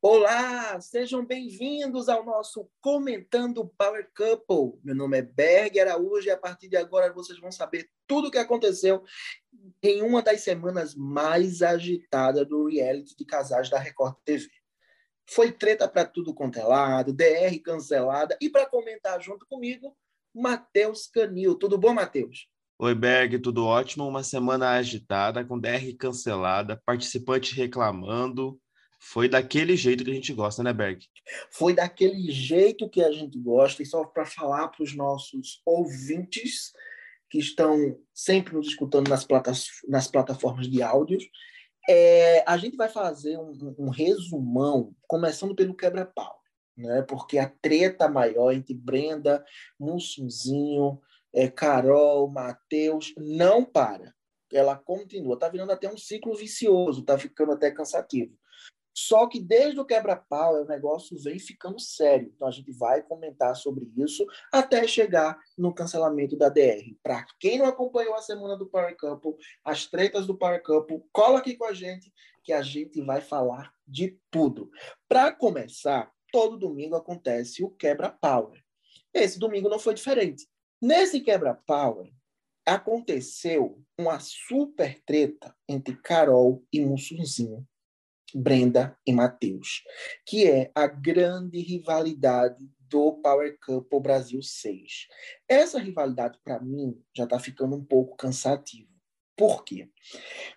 Olá, sejam bem-vindos ao nosso Comentando Power Couple. Meu nome é Berg Araújo e a partir de agora vocês vão saber tudo o que aconteceu em uma das semanas mais agitadas do reality de casais da Record TV. Foi treta para tudo quanto é lado, DR cancelada e para comentar junto comigo, Matheus Canil. Tudo bom, Matheus? Oi, Berg, tudo ótimo. Uma semana agitada, com DR cancelada, participante reclamando, foi daquele jeito que a gente gosta, né, Berg? Foi daquele jeito que a gente gosta, e só para falar para os nossos ouvintes que estão sempre nos escutando nas, platas, nas plataformas de áudios, é, a gente vai fazer um, um resumão, começando pelo quebra-pau, né? porque a treta maior entre Brenda, Mussunzinho, é, Carol, Matheus, não para. Ela continua, está virando até um ciclo vicioso, está ficando até cansativo. Só que desde o quebra-pau, o negócio vem ficando sério. Então a gente vai comentar sobre isso até chegar no cancelamento da DR. Para quem não acompanhou a semana do Power Couple, as tretas do Power Couple, cola aqui com a gente que a gente vai falar de tudo. Para começar, todo domingo acontece o quebra-power. Esse domingo não foi diferente. Nesse quebra-power, aconteceu uma super treta entre Carol e Mussunzinho Brenda e Matheus, que é a grande rivalidade do Power Couple Brasil 6. Essa rivalidade, para mim, já está ficando um pouco cansativa. Por quê?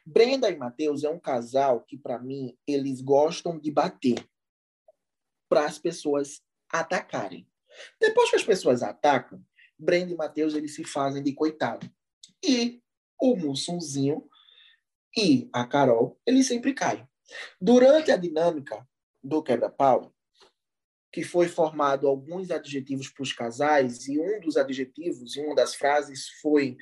Brenda e Matheus é um casal que, para mim, eles gostam de bater para as pessoas atacarem. Depois que as pessoas atacam, Brenda e Matheus eles se fazem de coitado. E o Mussunzinho e a Carol, eles sempre caem. Durante a dinâmica do quebra-pau, que foi formado alguns adjetivos para os casais, e um dos adjetivos, e uma das frases foi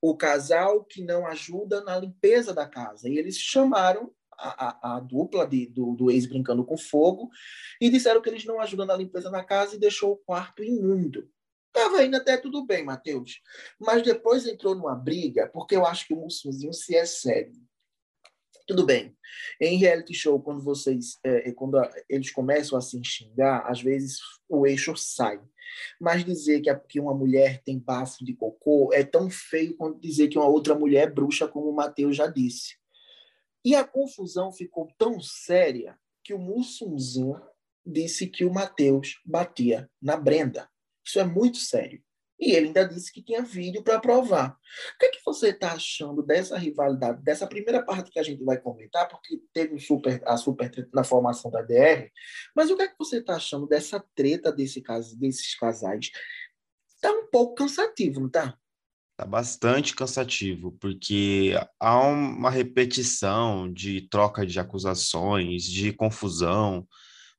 o casal que não ajuda na limpeza da casa. E eles chamaram a, a, dupla de, do, do ex brincando com fogo e disseram que eles não ajudam na limpeza da casa e deixou o quarto imundo. Estava indo até tudo bem, Matheus. Mas depois entrou numa briga, porque eu acho que o Mussunzinho se excede. Tudo bem. Em reality show, quando vocês, é, é, quando eles começam a se xingar, às vezes o eixo sai. Mas dizer que, a, que uma mulher tem bafo de cocô é tão feio quanto dizer que uma outra mulher é bruxa, como o Matheus já disse. E a confusão ficou tão séria que o Mussunzinho disse que o Matheus batia na Brenda. Isso é muito sério. E ele ainda disse que tinha vídeo para provar. O que, é que você está achando dessa rivalidade, dessa primeira parte que a gente vai comentar, porque teve super, a super treta na formação da DR, mas o que é que você está achando dessa treta desse caso, desses casais? Está um pouco cansativo, não está? Está bastante cansativo, porque há uma repetição de troca de acusações, de confusão,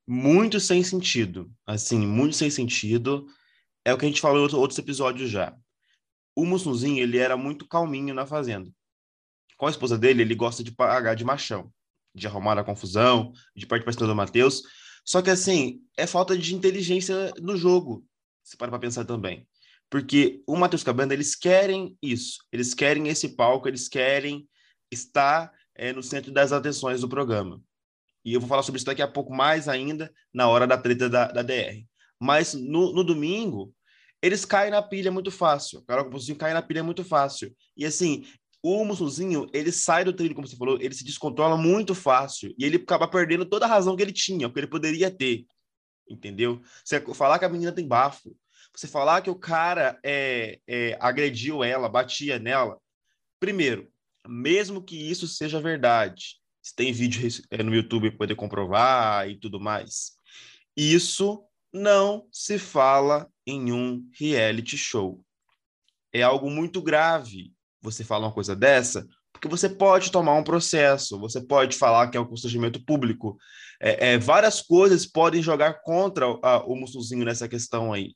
muito sem sentido. Assim, muito sem sentido é o que a gente falou em outros episódios já. O Mussunzinho, ele era muito calminho na fazenda. Com a esposa dele, ele gosta de pagar de machão, de arrumar a confusão, de partir para cima do Matheus. Só que, assim, é falta de inteligência no jogo, se para para pensar também. Porque o Matheus Cabana, eles querem isso. Eles querem esse palco, eles querem estar é, no centro das atenções do programa. E eu vou falar sobre isso daqui a pouco mais ainda, na hora da treta da, da DR. Mas no, no domingo, eles caem na pilha muito fácil. O Carol Mussuzinho cai na pilha muito fácil. E assim, o Mussuzinho, ele sai do trilho, como você falou, ele se descontrola muito fácil. E ele acaba perdendo toda a razão que ele tinha, que ele poderia ter. Entendeu? Você falar que a menina tem bafo, você falar que o cara é, é, agrediu ela, batia nela. Primeiro, mesmo que isso seja verdade, se tem vídeo é, no YouTube para poder comprovar e tudo mais, isso não se fala em um reality show. É algo muito grave você falar uma coisa dessa, porque você pode tomar um processo, você pode falar que é um constrangimento público. É, é, várias coisas podem jogar contra a, o Mussuzinho nessa questão aí.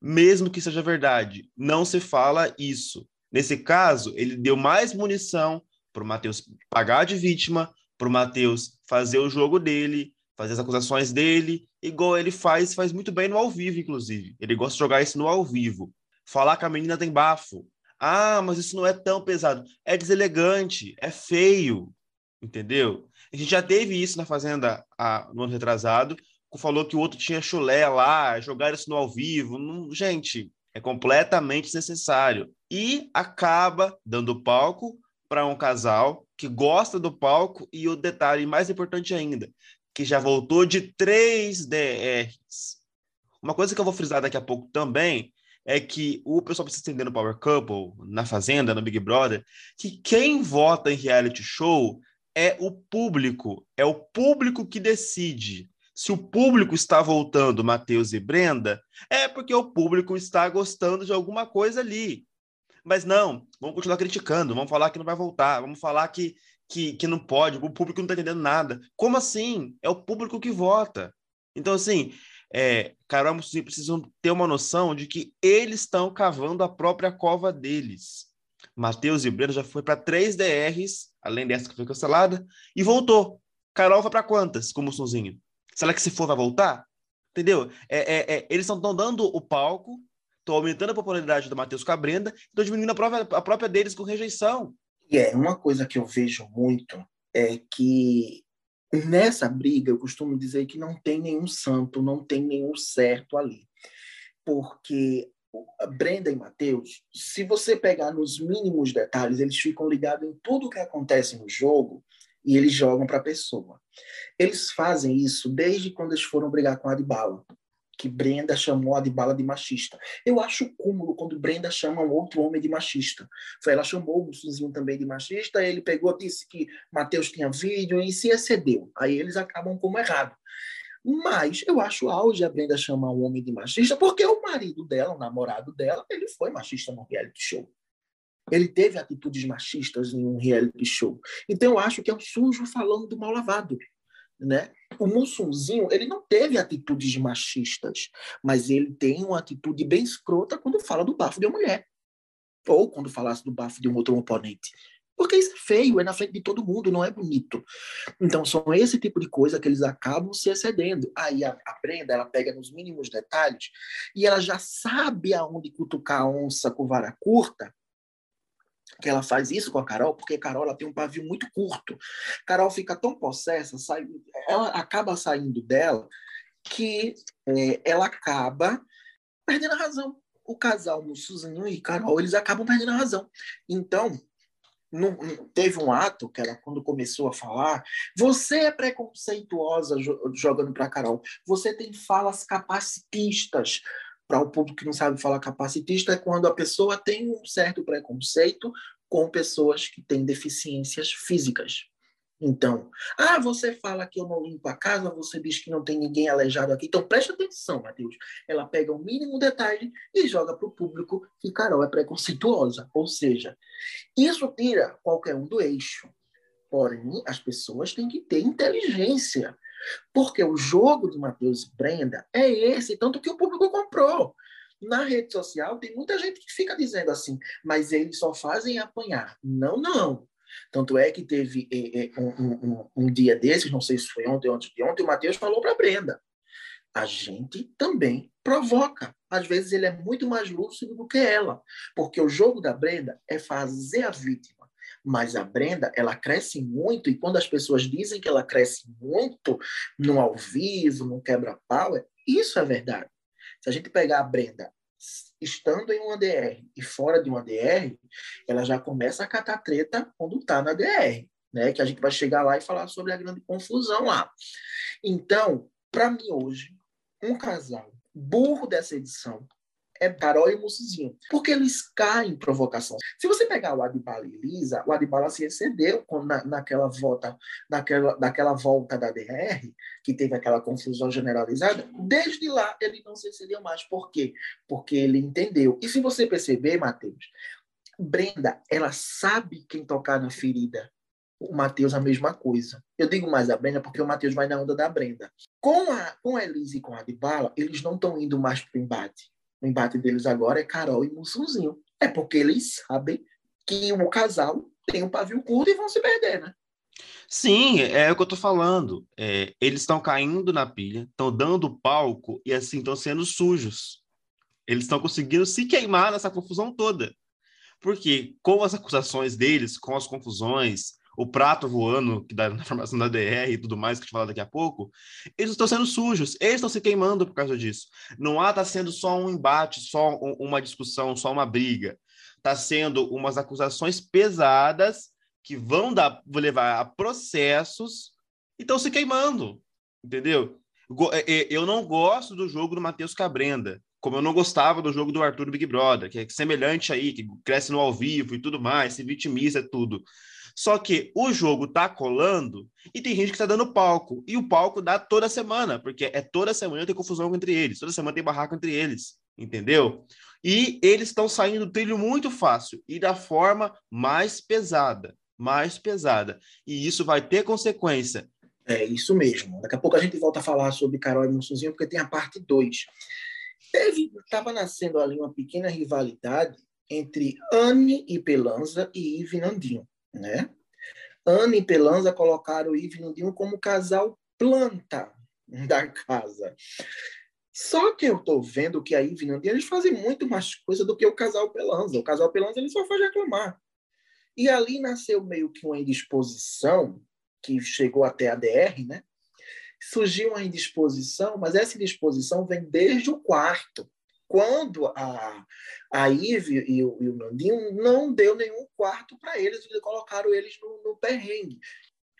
Mesmo que seja verdade, não se fala isso. Nesse caso, ele deu mais munição para o Matheus pagar de vítima, para o Matheus fazer o jogo dele, fazer as acusações dele, igual ele faz, faz muito bem no ao vivo, inclusive. Ele gosta de jogar isso no ao vivo. Falar que a menina tem bafo. Ah, mas isso não é tão pesado. É deselegante, é feio, entendeu? A gente já teve isso na Fazenda no ano retrasado, falou que o outro tinha chulé lá, jogar isso no ao vivo. Não, gente, é completamente desnecessário. E acaba dando palco para um casal que gosta do palco e o detalhe mais importante ainda, que já voltou de três DRs. Uma coisa que eu vou frisar daqui a pouco também é que o pessoal precisa entender no Power Couple, na Fazenda, no Big Brother, que quem vota em reality show é o público, é o público que decide. Se o público está voltando, Matheus e Brenda, é porque o público está gostando de alguma coisa ali. Mas não, vamos continuar criticando, vamos falar que não vai voltar, vamos falar que, que, que não pode, o público não está entendendo nada. Como assim? É o público que vota. Então, assim, é, Carol precisam ter uma noção de que eles estão cavando a própria cova deles. Matheus e Breno já foi para três DRs, além dessa que foi cancelada, e voltou. Carol vai para quantas, como Sonzinho? Será que se for vai voltar? Entendeu? É, é, é eles estão dando o palco, estão aumentando a popularidade do Matheus com a Brenda, estão diminuindo a própria, a própria deles com rejeição. E é uma coisa que eu vejo muito é que Nessa briga, eu costumo dizer que não tem nenhum santo, não tem nenhum certo ali. Porque Brenda e Matheus, se você pegar nos mínimos detalhes, eles ficam ligados em tudo que acontece no jogo e eles jogam para a pessoa. Eles fazem isso desde quando eles foram brigar com a Adbala que Brenda chamou a de bala de machista. Eu acho cúmulo quando Brenda chama um outro homem de machista. Foi ela chamou o Mussuzinho também de machista, ele pegou, disse que Mateus tinha vídeo e se excedeu. Aí eles acabam como errado. Mas eu acho auge a Brenda chamar um homem de machista, porque o marido dela, o namorado dela, ele foi machista no reality show. Ele teve atitudes machistas em um reality show. Então eu acho que é um sujo falando do mal lavado né? O Mussunzinho, ele não teve atitudes machistas, mas ele tem uma atitude bem escrota quando fala do bafo de uma mulher. Ou quando falasse do bafo de um outro oponente. Porque isso é feio, é na frente de todo mundo, não é bonito. Então, são esse tipo de coisa que eles acabam se excedendo. Aí a, a Brenda, ela pega nos mínimos detalhes e ela já sabe aonde cutucar a onça com vara curta que ela faz isso com a Carol, porque a Carol ela tem um pavio muito curto. Carol fica tão possessa, sai, ela acaba saindo dela que é, ela acaba perdendo a razão. O casal, no Suzinho e Carol, eles acabam perdendo a razão. Então, teve um ato que ela, quando começou a falar, você é preconceituosa jogando para Carol, você tem falas capacitistas, para o público que não sabe falar capacitista, é quando a pessoa tem um certo preconceito com pessoas que têm deficiências físicas. Então, ah, você fala que eu não limpo a casa, você diz que não tem ninguém aleijado aqui. Então, preste atenção, Matheus. Ela pega o mínimo detalhe e joga para o público que Carol é preconceituosa. Ou seja, isso tira qualquer um do eixo. Porém, as pessoas têm que ter inteligência porque o jogo de Matheus Brenda é esse, tanto que o público comprou. Na rede social tem muita gente que fica dizendo assim, mas eles só fazem apanhar. Não, não. Tanto é que teve é, é, um, um, um, dia desses, não sei se foi ontem ou antes de ontem, o Matheus falou para Brenda. A gente também provoca. Às vezes ele é muito mais lúcido do que ela. Porque o jogo da Brenda é fazer a vítima mas a Brenda, ela cresce muito, e quando as pessoas dizem que ela cresce muito no ao vivo, no quebra-pau, isso é verdade. Se a gente pegar a Brenda estando em uma DR e fora de uma DR, ela já começa a catar treta quando está na DR, né? Que a gente vai chegar lá e falar sobre a grande confusão lá. Então, para mim hoje, um casal burro dessa edição é Carol e Mussuzinho, porque eles caem em provocação. Se você pegar o Adibala e Elisa, o Adibala se excedeu na, naquela volta, naquela, naquela volta da DR, que teve aquela confusão generalizada, desde lá ele não se excedeu mais. Por quê? Porque ele entendeu. E se você perceber, Matheus, Brenda, ela sabe quem tocar na ferida. O Matheus a mesma coisa. Eu digo mais a Brenda porque o Matheus vai na onda da Brenda. Com a, com a Elise e com a Adibala, eles não estão indo mais para o embate o embate deles agora é Carol e Mussunzinho. É porque eles sabem que o casal tem um pavio curto e vão se perder, né? Sim, é o que eu tô falando. É, eles estão caindo na pilha, estão dando palco e assim estão sendo sujos. Eles estão conseguindo se queimar nessa confusão toda. Porque com as acusações deles, com as confusões, o prato voando, que dá na formação da DR e tudo mais, que a gente falar daqui a pouco, eles estão sendo sujos, eles estão se queimando por causa disso. Não há, tá sendo só um embate, só uma discussão, só uma briga. Está sendo umas acusações pesadas que vão dar, vão levar a processos e estão se queimando, entendeu? É, é, eu não gosto do jogo do Matheus Cabrenda, como eu não gostava do jogo do Arthur Big Brother, que é semelhante aí, que cresce no ao vivo e tudo mais, se vitimiza tudo. Só que o jogo tá colando e tem gente que tá dando palco. E o palco dá toda semana, porque é toda semana tem confusão entre eles, toda semana tem barraco entre eles, entendeu? E eles estão saindo do trilho muito fácil e da forma mais pesada, mais pesada. E isso vai ter consequência. É isso mesmo. Daqui a pouco a gente volta a falar sobre Carol e Monsunzinho, porque tem a parte 2. Teve, estava nascendo ali uma pequena rivalidade entre Anne e Pelanza e Ive Nandinho né? Ana e Pelanza colocaram o Ive e Nandinho como casal planta da casa. Só que eu estou vendo que a Ive e Nandinho eles fazem muito mais coisa do que o casal Pelanza. O casal Pelanza ele só faz reclamar. E ali nasceu meio que uma indisposição que chegou até a DR, né? Surgiu uma indisposição, mas essa indisposição vem desde o quarto quando a, a Ive e o, e o Nandinho não deu nenhum quarto para eles colocaram eles no, no perrengue.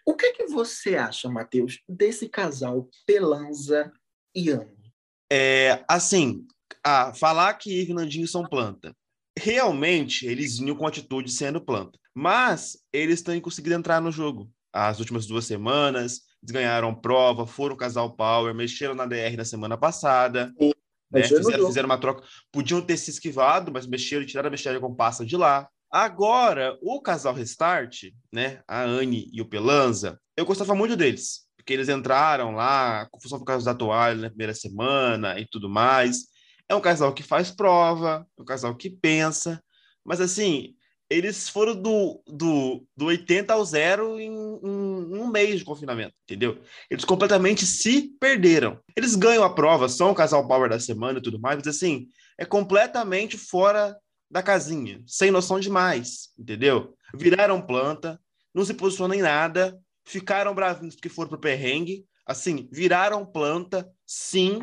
O que, que você acha, Matheus, desse casal Pelanza e Anne? É, assim, a, falar que Ive e Nandinho são planta. Realmente, eles vinham com atitude sendo planta. Mas eles têm conseguido entrar no jogo. As últimas duas semanas, eles ganharam prova, foram casal power, mexeram na DR na semana passada. Sim. Né? Fizeram, fizeram, uma troca. Podiam ter se esquivado, mas mexeram e tiraram a besteira com passa de lá. Agora, o casal Restart, né? A Anne e o Pelanza, eu gostava muito deles. Porque eles entraram lá, confusão por causa da toalha na primeira semana e tudo mais. É um casal que faz prova, é um casal que pensa. Mas assim, eles foram do, do, do 80 ao zero em, em, um mês de confinamento, entendeu? Eles completamente se perderam. Eles ganham a prova, são o casal power da semana e tudo mais, mas assim, é completamente fora da casinha, sem noção demais, entendeu? Viraram planta, não se posicionam em nada, ficaram bravinhos porque foram pro perrengue, assim, viraram planta, sim,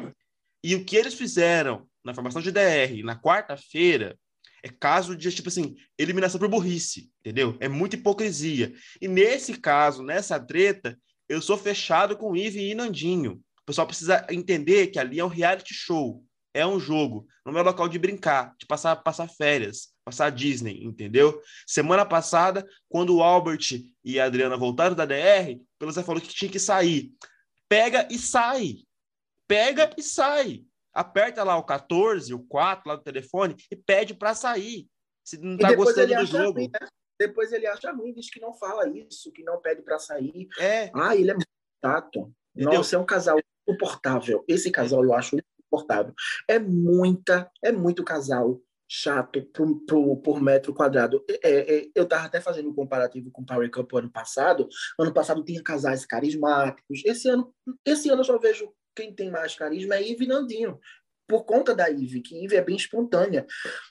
e o que eles fizeram na formação de DR na quarta-feira é caso de, tipo assim, eliminação por burrice, entendeu? É muita hipocrisia. E nesse caso, nessa treta, eu sou fechado com Ive e Nandinho. O pessoal precisa entender que ali é um reality show, é um jogo, não é local de brincar, de passar, passar férias, passar Disney, entendeu? Semana passada, quando o Albert e a Adriana voltaram da DR, Pelusa falou que tinha que sair. Pega e sai. Pega e sai aperta lá o 14, o 4 lá do telefone e pede para sair. Se não está gostando do jogo. Ruim, né? Depois ele acha ruim, diz que não fala isso, que não pede para sair. É. Ah, ele é muito chato. Entendeu? Nossa, é um casal insuportável. Esse casal eu acho insuportável. É muita, é muito casal chato pro, pro, por metro quadrado. É, é, eu estava até fazendo um comparativo com o Power Cup ano passado. Ano passado tinha casais carismáticos. Esse ano, esse ano eu só vejo quem tem mais carisma é Ive Nandinho, por conta da Ive, que Ive é bem espontânea.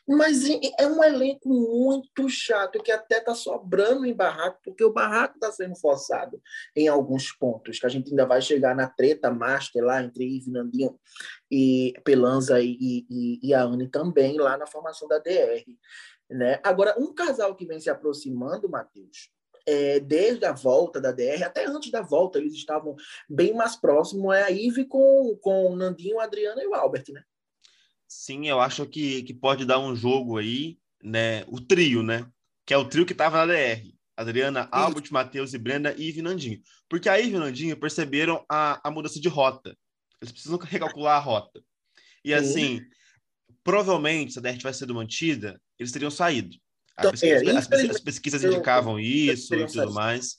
Mas é um elenco muito chato, que até está sobrando em barraco, porque o barraco está sendo forçado em alguns pontos, que a gente ainda vai chegar na treta master lá entre Ive Nandinho e Pelanza e, e, e a Anne também, lá na formação da DR. Né? Agora, um casal que vem se aproximando, Matheus, é, desde a volta da DR, até antes da volta, eles estavam bem mais próximos, é a Ive com, com o Nandinho, a Adriana e o Albert, né? Sim, eu acho que, que pode dar um jogo aí, né? O trio, né? Que é o trio que estava na DR. Adriana, Albert, Matheus e Brenda, Ive e Nandinho. Porque a Ive e Nandinho perceberam a, a mudança de rota. Eles precisam recalcular a rota. E assim, provavelmente, se a DR tivesse sido mantida, eles teriam saído. Então, é, as, as, pesquisas indicavam isso e tudo mais.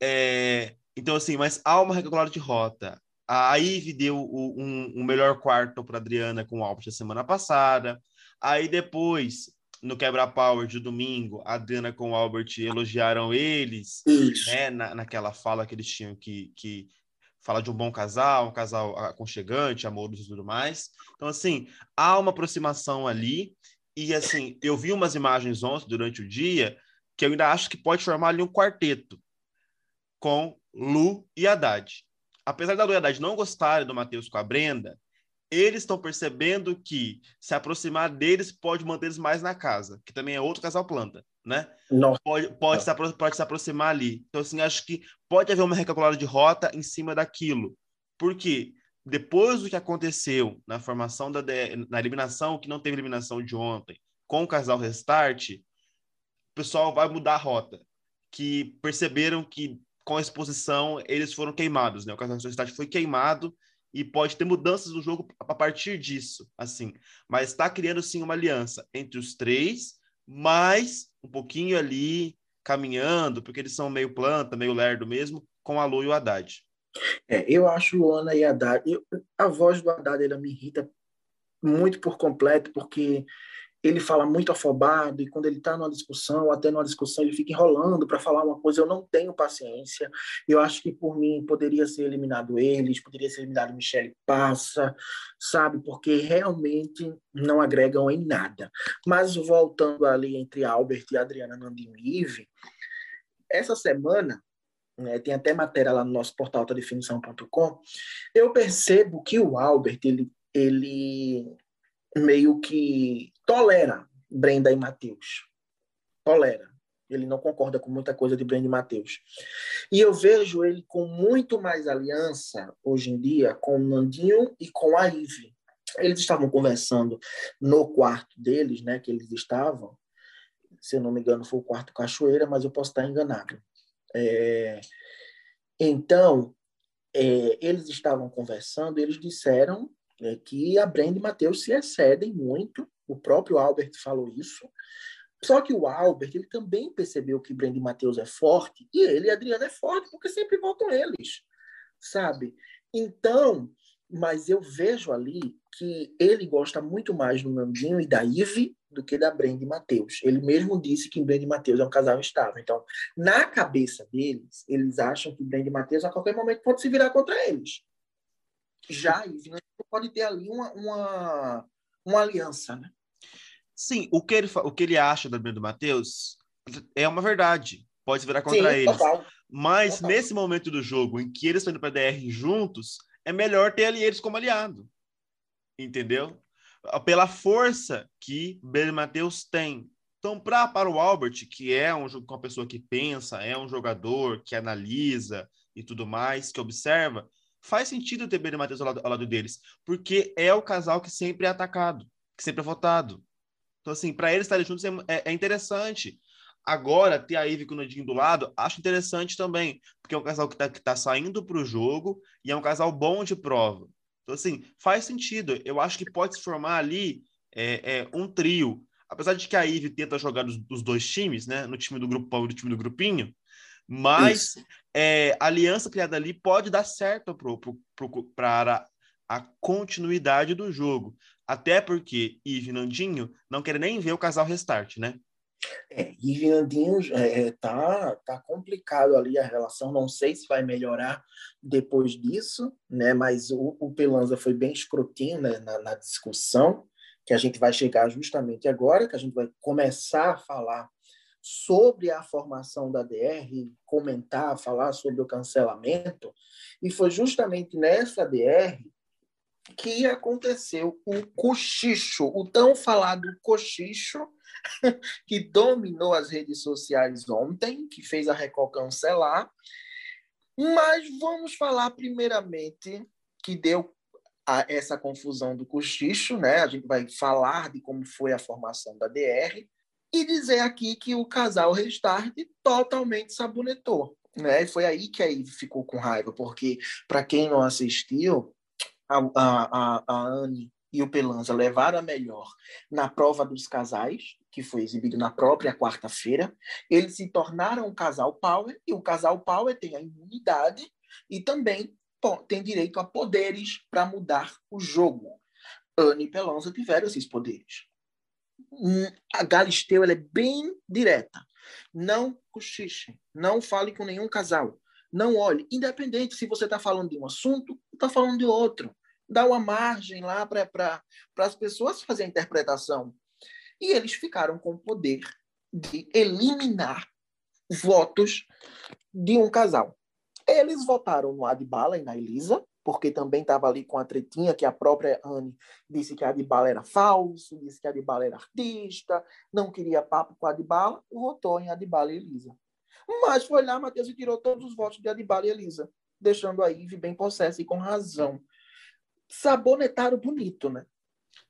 É, então, assim, mas há uma recalculada de rota. A Ive deu o, um, um, melhor quarto para Adriana com o Albert a semana passada. Aí depois, no Quebra-Power de domingo, a Adriana com o Albert elogiaram eles, né, na, naquela fala que eles tinham que, que falar de um bom casal, um casal aconchegante, amoroso e tudo mais. Então, assim, há uma aproximação ali E assim, eu vi umas imagens ontem durante o dia que eu ainda acho que pode formar ali um quarteto com Lu e Haddad. Apesar da Lu e Haddad não gostarem do Matheus com a Brenda, eles estão percebendo que se aproximar deles pode mantê-los mais na casa, que também é outro casal planta, né? Não. Pode, pode, se, pode se aproximar ali. Então, assim, acho que pode haver uma recalculada de rota em cima daquilo. Por quê? Depois do que aconteceu na formação da na eliminação, que não teve eliminação de ontem, com o casal Restart, o pessoal vai mudar a rota. Que perceberam que com a exposição eles foram queimados, né? O casal Restart foi queimado e pode ter mudanças no jogo a partir disso, assim. Mas está criando sim uma aliança entre os três, mas um pouquinho ali caminhando, porque eles são meio planta, meio lerdo mesmo, com a Lu e o Haddad. É, eu acho Luana e Haddad. Eu, a voz do Haddad ela me irrita muito por completo, porque ele fala muito afobado e quando ele está numa discussão, até numa discussão, ele fica enrolando para falar uma coisa. Eu não tenho paciência. Eu acho que por mim poderia ser eliminado eles, poderia ser eliminado Michele Passa, sabe? Porque realmente não agregam em nada. Mas voltando ali entre Albert e Adriana Nandimive, essa semana né, tem até matéria lá no nosso portal tadefinição.com, eu percebo que o Albert, ele, ele meio que tolera Brenda e Matheus. Tolera. Ele não concorda com muita coisa de Brenda e Matheus. E eu vejo ele com muito mais aliança, hoje em dia, com o Nandinho e com a Ive. Eles estavam conversando no quarto deles, né, que eles estavam, se eu não me engano foi o quarto Cachoeira, mas eu posso estar enganado. É, então, é, eles estavam conversando, eles disseram é, que a Brenda e Matheus se excedem muito, o próprio Albert falou isso, só que o Albert ele também percebeu que Brenda e Matheus é forte, e ele e Adriana é forte, porque sempre voltam eles, sabe? Então, mas eu vejo ali que ele gosta muito mais do Nandinho e da Ive do que da Brenda e Matheus. Ele mesmo disse que Brenda e Matheus é um casal estável. Então, na cabeça deles, eles acham que Brenda e Matheus a qualquer momento pode se virar contra eles. Já Ive pode ter ali uma, uma, uma aliança, né? Sim, o que ele, o que ele acha da Brenda e Matheus é uma verdade. Pode se virar contra Sim, eles. Total. Mas total. nesse momento do jogo em que eles estão indo para a DR juntos, é melhor ter ali eles como aliado. Entendeu? Pela força que Ben Matheus tem. Então, pra, para o Albert, que é um, uma pessoa que pensa, é um jogador que analisa e tudo mais, que observa, faz sentido ter Ben Matheus ao lado, ao lado deles, porque é o casal que sempre é atacado, que sempre é votado. Então, assim, para eles estarem juntos é, é, é interessante. Agora, ter a Ivy com o Nandinho do lado, acho interessante também, porque é um casal que está tá saindo para o jogo e é um casal bom de prova. Então, assim, faz sentido. Eu acho que pode se formar ali é, é, um trio. Apesar de que a Ivy tenta jogar os, os dois times, né? No time do grupão e no time do grupinho, mas é, a aliança criada ali pode dar certo para a continuidade do jogo. Até porque Ivy e Nandinho não querem nem ver o casal restart, né? É, e Vinandinho é, é, tá, tá complicado ali a relação, não sei se vai melhorar depois disso, né? Mas o, o Pelanza foi bem escrotinho né, na, na, discussão, que a gente vai chegar justamente agora, que a gente vai começar a falar sobre a formação da DR, comentar, falar sobre o cancelamento, e foi justamente nessa DR que aconteceu o cochicho, o tão falado cochicho que dominou as redes sociais ontem, que fez a Record cancelar. Mas vamos falar primeiramente que deu a essa confusão do cochicho, né? A gente vai falar de como foi a formação da DR e dizer aqui que o casal Restart totalmente sabonetou, né? E foi aí que aí ficou com raiva, porque para quem não assistiu, a, a, a, a Anne e o Pelanza levaram a melhor na prova dos casais, que foi exibido na própria quarta-feira. Eles se tornaram um casal power, e o casal power tem a imunidade e também tem direito a poderes para mudar o jogo. Anne e Pelanza tiveram esses poderes. Hum, a Galisteu é bem direta. Não cochiche, não fale com nenhum casal. Não olhe, independente se você está falando de um assunto ou está falando de outro dá uma margem lá para as pessoas fazerem a interpretação. E eles ficaram com o poder de eliminar votos de um casal. Eles votaram no Adbala e na Elisa, porque também estava ali com a tretinha que a própria Anne disse que a Adbala era falso, disse que a Adbala era artista, não queria papo com a Adbala, votou em Adbala e Elisa. Mas foi lá, Matheus, e tirou todos os votos de Adbala e Elisa, deixando a Ive bem possessa e com razão. Sabonetaram bonito, né?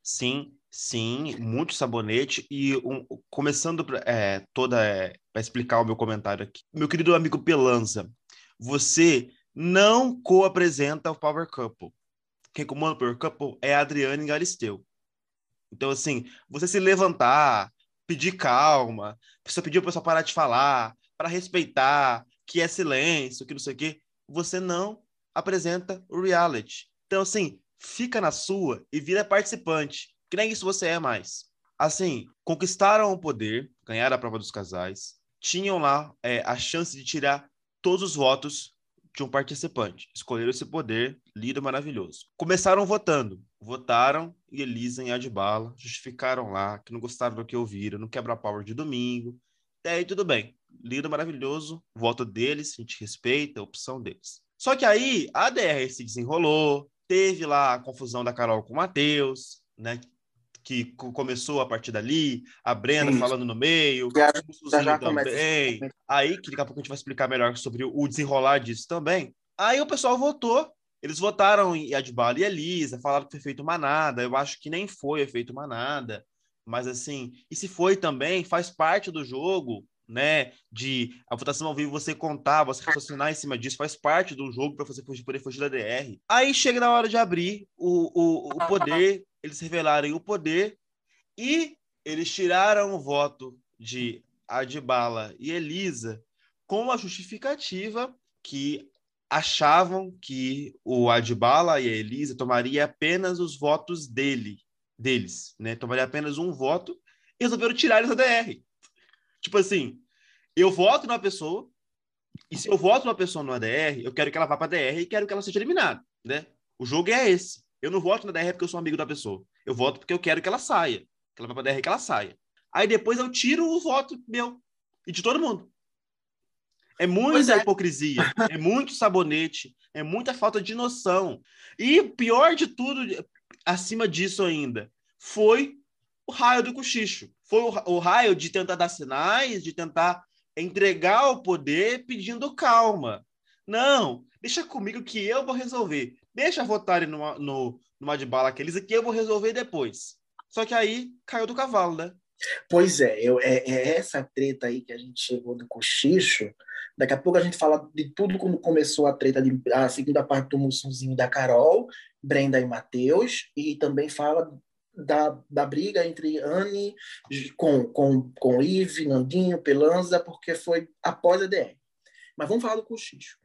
Sim, sim, muito sabonete. E um, começando é, toda é, para explicar o meu comentário aqui. Meu querido amigo Pelanza, você não co-apresenta o Power Couple. Quem comanda o Power Couple é a Adriane Galisteu. Então, assim, você se levantar, pedir calma, você pedir o pessoal parar de falar, para respeitar, que é silêncio, que não sei o quê, você não apresenta o reality. Então, assim, fica na sua e vira participante, que nem isso você é mais. Assim, conquistaram o poder, ganharam a prova dos casais, tinham lá é, a chance de tirar todos os votos de um participante. Escolheram esse poder, lindo maravilhoso. Começaram votando. Votaram e Elisa em Adbala, justificaram lá que não gostaram do que ouviram, não quebra power de domingo. Até aí tudo bem. Lindo maravilhoso, voto deles, a gente respeita a opção deles. Só que aí a DR se desenrolou, teve lá a confusão da Carol com o Matheus, né? Que começou a partir dali, a Brenda Sim. falando no meio, já, o já, já também. Começa. Aí, que daqui a pouco a gente vai explicar melhor sobre o desenrolar disso também. Aí o pessoal votou. Eles votaram em Adbala e Elisa, falaram que foi feito manada. Eu acho que nem foi feito manada. Mas assim, e se foi também, faz parte do jogo, né? De a votação ao vivo você contar, você raciocinar em cima disso, faz parte do jogo para você poder fugir da DR. Aí chega na hora de abrir o, o, o poder eles revelarem o poder e eles tiraram o voto de Adbala e Elisa com a justificativa que achavam que o Adbala e a Elisa tomaria apenas os votos dele, deles, né? Tomaria apenas um voto e resolveram tirar eles da DR. Tipo assim, eu voto numa pessoa e se eu voto numa pessoa no ADR, eu quero que ela vá para a DR e quero que ela seja eliminada, né? O jogo é esse. Eu não voto na DR porque eu sou amigo da pessoa. Eu voto porque eu quero que ela saia. Que ela vai pra DR que ela saia. Aí depois eu tiro o voto meu e de todo mundo. É muita é. hipocrisia, é muito sabonete, é muita falta de noção. E pior de tudo, acima disso ainda, foi o raio do cochicho. Foi o, o raio de tentar dar sinais, de tentar entregar o poder pedindo calma. Não, deixa comigo que eu vou resolver. Deixa votarem no, no, numa de bala aqueles aqui, eu vou resolver depois. Só que aí caiu do cavalo, né? Pois é, eu, é, é, essa treta aí que a gente chegou do cochicho. Daqui a pouco a gente fala de tudo como começou a treta, de, a segunda parte do Mussunzinho da Carol, Brenda e Matheus, e também fala da, da briga entre Anne com, com, com Ive, Nandinho, Pelanza, porque foi após a DR. Mas vamos falar do cochicho.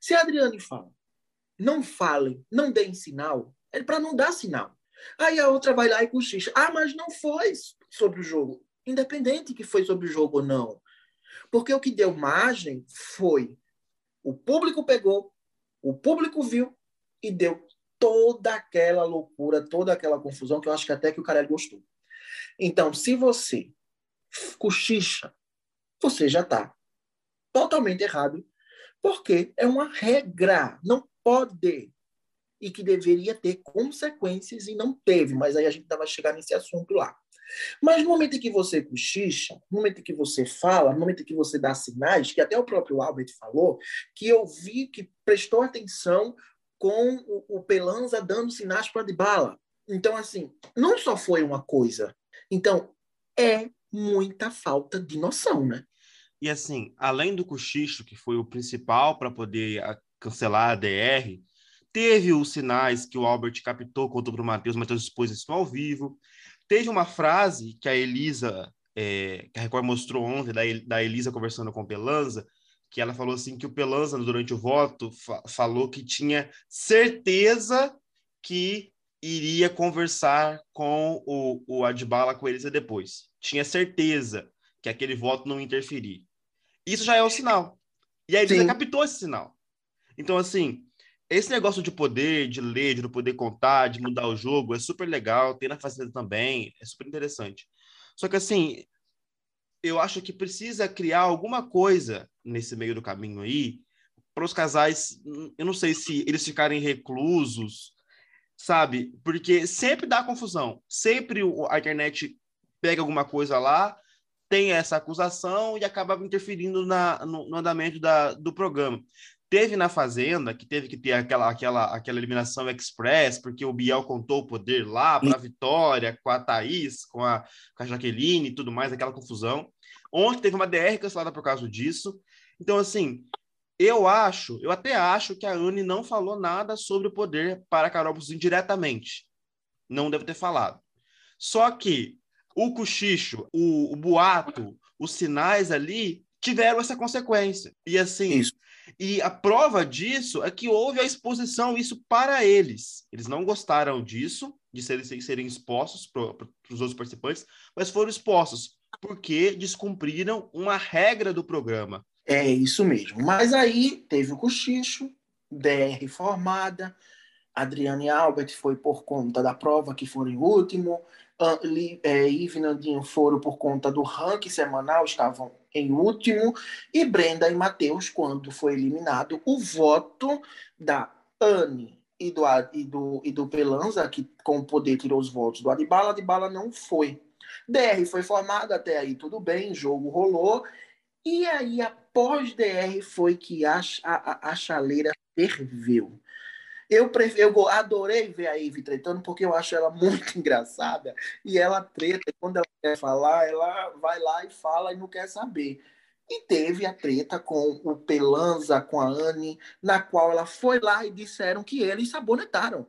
Se a Adriane fala, não falem, não deem sinal, é para não dar sinal. Aí a outra vai lá e cochicha. Ah, mas não foi sobre o jogo. Independente que foi sobre o jogo ou não. Porque o que deu margem foi o público pegou, o público viu e deu toda aquela loucura, toda aquela confusão que eu acho que até que o Carelli gostou. Então, se você cochicha, você já está totalmente errado porque é uma regra, não pode. E que deveria ter consequências e não teve, mas aí a gente vai chegar nesse assunto lá. Mas no momento em que você cochicha, no momento em que você fala, no momento em que você dá sinais, que até o próprio Albert falou, que eu vi que prestou atenção com o, o Pelanza dando sinais para bala. Então, assim, não só foi uma coisa. Então, é muita falta de noção, né? E assim, além do cochicho, que foi o principal para poder cancelar a DR, teve os sinais que o Albert captou, contou para o Matheus, Matheus expôs isso ao vivo. Teve uma frase que a Elisa, é, que a Record mostrou ontem, da, da Elisa conversando com o Pelanza, que ela falou assim que o Pelanza, durante o voto, fa falou que tinha certeza que iria conversar com o, o Adbala com a Elisa depois. Tinha certeza que aquele voto não interferir. Isso já é o sinal. E a Elisa Sim. captou esse sinal. Então, assim, esse negócio de poder, de ler, de não poder contar, de mudar o jogo, é super legal. Tem na Fazenda também, é super interessante. Só que assim, eu acho que precisa criar alguma coisa nesse meio do caminho aí para os casais, eu não sei se eles ficarem reclusos, sabe? Porque sempre dá confusão. Sempre a internet pega alguma coisa lá, tem essa acusação e acaba interferindo na, no, no andamento da, do programa. Teve na Fazenda, que teve que ter aquela, aquela, aquela eliminação express, porque o Biel contou o poder lá para a Vitória, com a Thaís, com a, com a Jaqueline e tudo mais, aquela confusão. Ontem teve uma DR cancelada por causa disso. Então, assim, eu acho, eu até acho que a Anne não falou nada sobre o poder para a Carol Buzinho diretamente. Não deve ter falado. Só que o cochicho, o, o boato, os sinais ali tiveram essa consequência. E assim, isso. E a prova disso é que houve a exposição, isso para eles. Eles não gostaram disso, de serem, serem expostos para os outros participantes, mas foram expostos porque descumpriram uma regra do programa. É isso mesmo. Mas aí teve o cochicho, DR formada, Adriane Albert foi por conta da prova, que foram em último, é, Ive e Nandinho foram por conta do ranking semanal, estavam em último, e Brenda e Matheus, quando foi eliminado o voto da Anne e do, e do, e do Pelanza, que com o poder tirou os votos do Adibala, Adibala não foi. DR foi formado, até aí tudo bem, jogo rolou, e aí, após DR, foi que a, a, a chaleira ferveu. Eu, prefiro, eu adorei ver a Ivy tretando, porque eu acho ela muito engraçada. E ela treta, e quando ela quer falar, ela vai lá e fala e não quer saber. E teve a treta com o Pelanza, com a Anne, na qual ela foi lá e disseram que eles sabonetaram.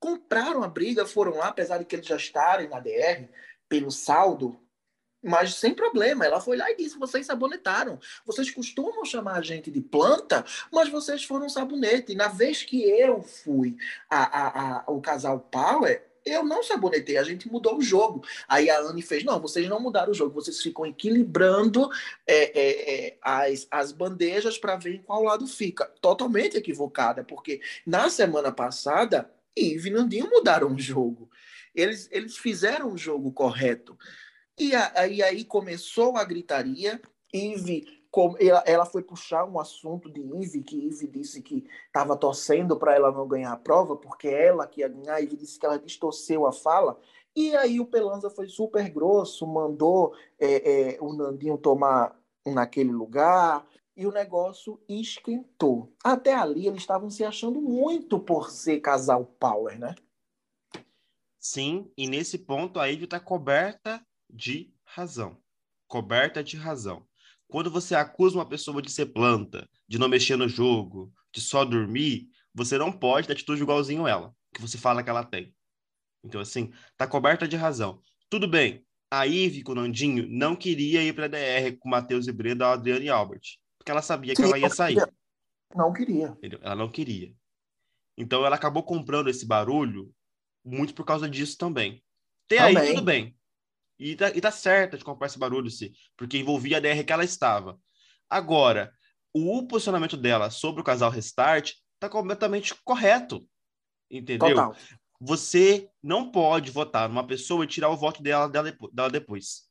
Compraram a briga, foram lá, apesar de que eles já estarem na DR, pelo saldo, mas sem problema. Ela foi lá e disse: vocês sabonetaram. Vocês costumam chamar a gente de planta, mas vocês foram sabonete. E na vez que eu fui a, a, a, o casal Power, eu não sabonetei, a gente mudou o jogo. Aí a Anne fez: não, vocês não mudaram o jogo, vocês ficam equilibrando é, é, é, as, as bandejas para ver em qual lado fica. Totalmente equivocada, porque na semana passada, Eve e Nandinho mudaram o jogo. Eles, eles fizeram o jogo correto. E aí, começou a gritaria. Eve, ela foi puxar um assunto de Eve, que Eve disse que estava torcendo para ela não ganhar a prova, porque ela que ia ganhar. Eve disse que ela distorceu a fala. E aí o Pelanza foi super grosso, mandou é, é, o Nandinho tomar naquele lugar e o negócio esquentou. Até ali eles estavam se achando muito por ser casal power, né? Sim, e nesse ponto a Ivy está coberta de razão. Coberta de razão. Quando você acusa uma pessoa de ser planta, de não mexer no jogo, de só dormir, você não pode ter atitude igualzinho ela, que você fala que ela tem. Então, assim, tá coberta de razão. Tudo bem, a Ivy com o Nandinho não queria ir para a DR com Matheus e Breda, Adriane e Albert, porque ela sabia que Sim, ela ia sair. Não queria. Ela não queria. Então, ela acabou comprando esse barulho muito por causa disso também. Até também. aí, tudo bem. E tá, e tá certa de comprar esse barulho, sim, porque envolvia a DR que ela estava. Agora, o posicionamento dela sobre o casal Restart tá completamente correto. Entendeu? Total. Você não pode votar numa pessoa e tirar o voto dela, dela, depois.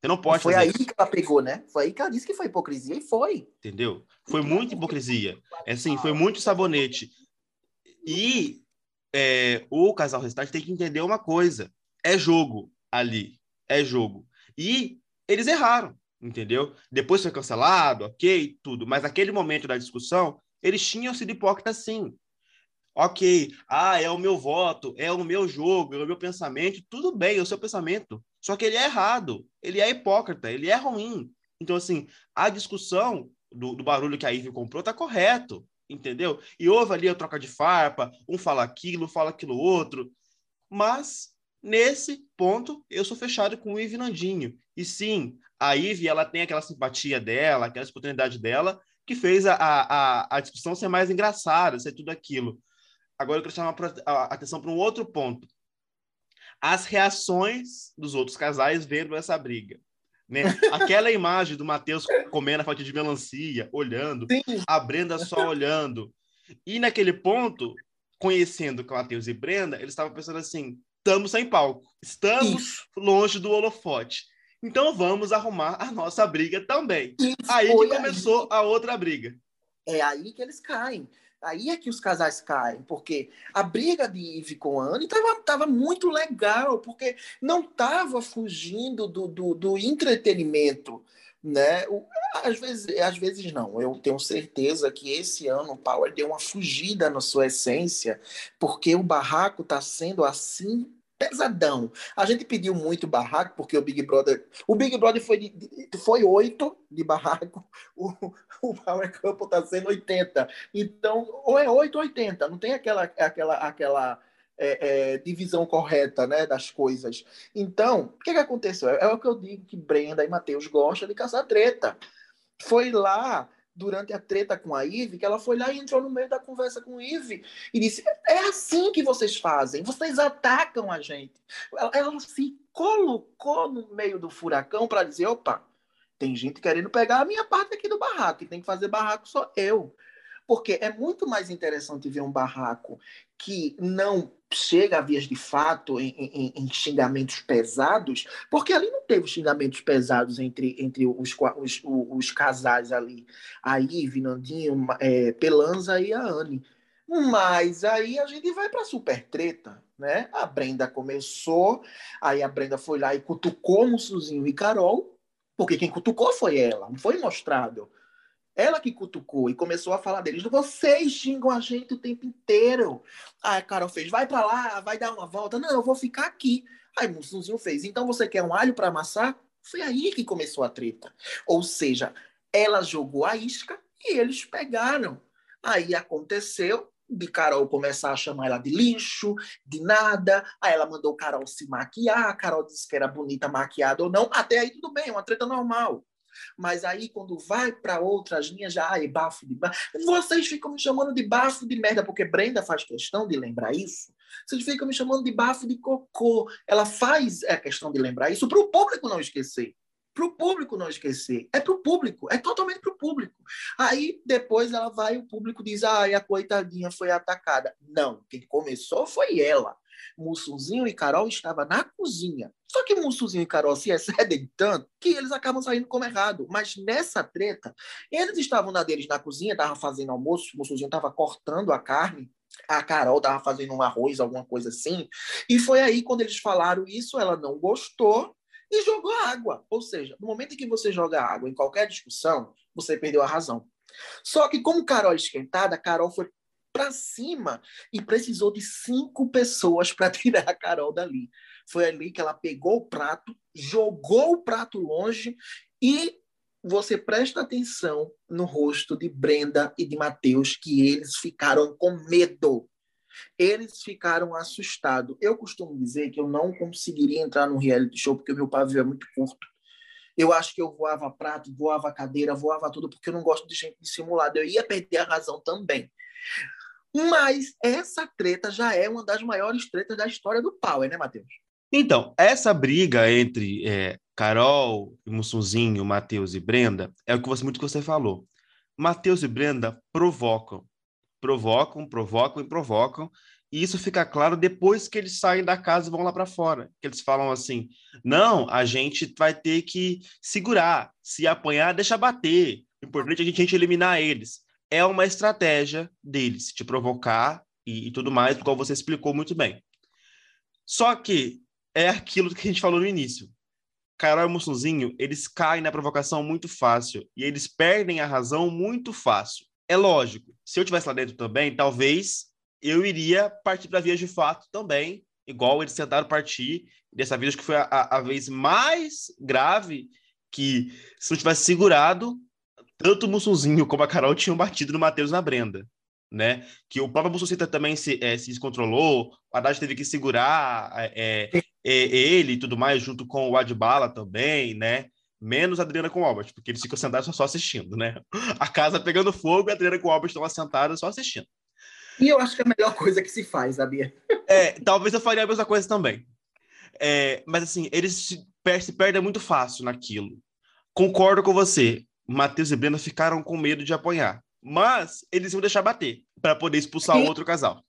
Você não pode Foi aí isso. que ela pegou, né? Foi aí que ela disse que foi hipocrisia e foi. Entendeu? Foi muita hipocrisia. É assim, foi muito sabonete. E é, o casal Restart tem que entender uma coisa: é jogo ali é jogo. E eles erraram, entendeu? Depois foi cancelado, ok, tudo. Mas naquele momento da discussão, eles tinham sido hipócritas sim. Ok, ah, é o meu voto, é o meu jogo, é o meu pensamento, tudo bem, é o seu pensamento. Só que ele é errado, ele é hipócrita, ele é ruim. Então, assim, a discussão do, do barulho que a Ivy comprou tá correto, entendeu? E houve ali a troca de farpa, um fala aquilo, fala aquilo outro, mas Nesse ponto, eu sou fechado com o Ive Nandinho. E sim, a Ive ela tem aquela simpatia dela, aquela oportunidade dela, que fez a, a, a discussão ser mais engraçada, ser tudo aquilo. Agora eu quero chamar a atenção para um outro ponto. As reações dos outros casais vendo essa briga. Né? Aquela imagem do Matheus comendo a fatia de melancia, olhando, Sim. a Brenda só olhando. E naquele ponto, conhecendo Matheus e Brenda, eles estavam pensando assim: estamos sem palco, estamos Isso. longe do holofote. Então vamos arrumar a nossa briga também. Isso aí que começou aí. a outra briga. É aí que eles caem. Aí é que os casais caem, porque a briga de Eve com Anne estava tava muito legal, porque não estava fugindo do, do, do, entretenimento. Né? Às, vezes, às vezes não, eu tenho certeza que esse ano o Power deu uma fugida na sua essência, porque o barraco está sendo assim pesadão. A gente pediu muito barraco, porque o Big Brother. O Big Brother foi, de, foi 8 de barraco, o, o Power Couple está sendo 80. Então, ou é 8 ou 80, não tem aquela, aquela, aquela é, é, divisão correta né, das coisas. Então, o que, que aconteceu? É, é o que eu digo que Brenda e Matheus gostam de caçar treta. Foi lá durante a treta com a Ive, que ela foi lá e entrou no meio da conversa com o Ive e disse: É assim que vocês fazem, vocês atacam a gente. Ela, ela se colocou no meio do furacão para dizer: opa, tem gente querendo pegar a minha parte aqui do barraco, e tem que fazer barraco só eu. Porque é muito mais interessante ver um barraco que não chega a vias de fato em, em, em, xingamentos pesados, porque ali não teve xingamentos pesados entre, entre os, os, os, casais ali, a Ive, Nandinho, é, Pelanza e a Anne. Mas aí a gente vai para super treta, né? A Brenda começou, aí a Brenda foi lá e cutucou Mussuzinho e Carol, porque quem cutucou foi ela, não foi mostrado. Ela que cutucou e começou a falar deles. Vocês xingam a gente o tempo inteiro. Aí a Carol fez, vai para lá, vai dar uma volta. Não, eu vou ficar aqui. Aí Mussunzinho fez, então você quer um alho para amassar? Foi aí que começou a treta. Ou seja, ela jogou a isca e eles pegaram. Aí aconteceu de Carol começar a chamar ela de lixo, de nada. Aí ela mandou Carol se maquiar. A Carol disse que era bonita maquiada ou não. Até aí tudo bem, uma treta normal. Mas aí, quando vai para outras linhas, já é bafo de bafo. Vocês ficam me chamando de bafo de merda, porque Brenda faz questão de lembrar isso. Vocês ficam me chamando de bafo de cocô. Ela faz a questão de lembrar isso para o público não esquecer. Para o público não esquecer. É para o público, é totalmente para o público. Aí depois ela vai o público diz: ah, a coitadinha foi atacada. Não, quem começou foi ela. Mussuzinho e Carol estavam na cozinha. Só que Mussuzinho e Carol se excedem tanto que eles acabam saindo como errado. Mas nessa treta, eles estavam na deles na cozinha, estavam fazendo almoço, Mussuzinho estava cortando a carne, a Carol estava fazendo um arroz, alguma coisa assim. E foi aí quando eles falaram isso, ela não gostou e jogou água. Ou seja, no momento em que você joga água em qualquer discussão, você perdeu a razão. Só que como Carol esquentada, Carol foi para cima e precisou de cinco pessoas para tirar a Carol dali. Foi ali que ela pegou o prato, jogou o prato longe e você presta atenção no rosto de Brenda e de Mateus, que eles ficaram com medo. Eles ficaram assustados. Eu costumo dizer que eu não conseguiria entrar no reality show porque o meu pavio é muito curto. Eu acho que eu voava prato, voava cadeira, voava tudo, porque eu não gosto de gente dissimulada. Eu ia perder a razão também. Mas essa treta já é uma das maiores tretas da história do Power, né, Matheus? Então, essa briga entre é, Carol, Mussunzinho, Matheus e Brenda é o que você, muito que você falou. Matheus e Brenda provocam, provocam, provocam e provocam, e isso fica claro depois que eles saem da casa e vão lá para fora. Que eles falam assim: não, a gente vai ter que segurar, se apanhar, deixa bater. O importante é a gente eliminar eles é uma estratégia deles, te provocar e, e tudo mais, igual você explicou muito bem. Só que é aquilo que a gente falou no início. Carol e Mussunzinho, eles caem na provocação muito fácil e eles perdem a razão muito fácil. É lógico, se eu tivesse lá dentro também, talvez eu iria partir para vias de fato também, igual eles tentaram partir. Dessa vez, acho que foi a, a, a vez mais grave que, se não tivesse segurado, tanto o Mussunzinho como a Carol tinham batido no Matheus na Brenda, né? Que o próprio Mussuncita também se, é, se descontrolou, o Haddad teve que segurar é, é, ele e tudo mais, junto com o Adbala também, né? Menos a Adriana com o Albert, porque eles ficam sentados só assistindo, né? A casa pegando fogo e a Adriana com o Albert estão sentadas só assistindo. E eu acho que é a melhor coisa que se faz, sabia? É, talvez eu faria a mesma coisa também. É, mas assim, eles se, se perdem muito fácil naquilo. Concordo com você. Matheus e Brenda ficaram com medo de apanhar. Mas eles iam deixar bater para poder expulsar o outro casal.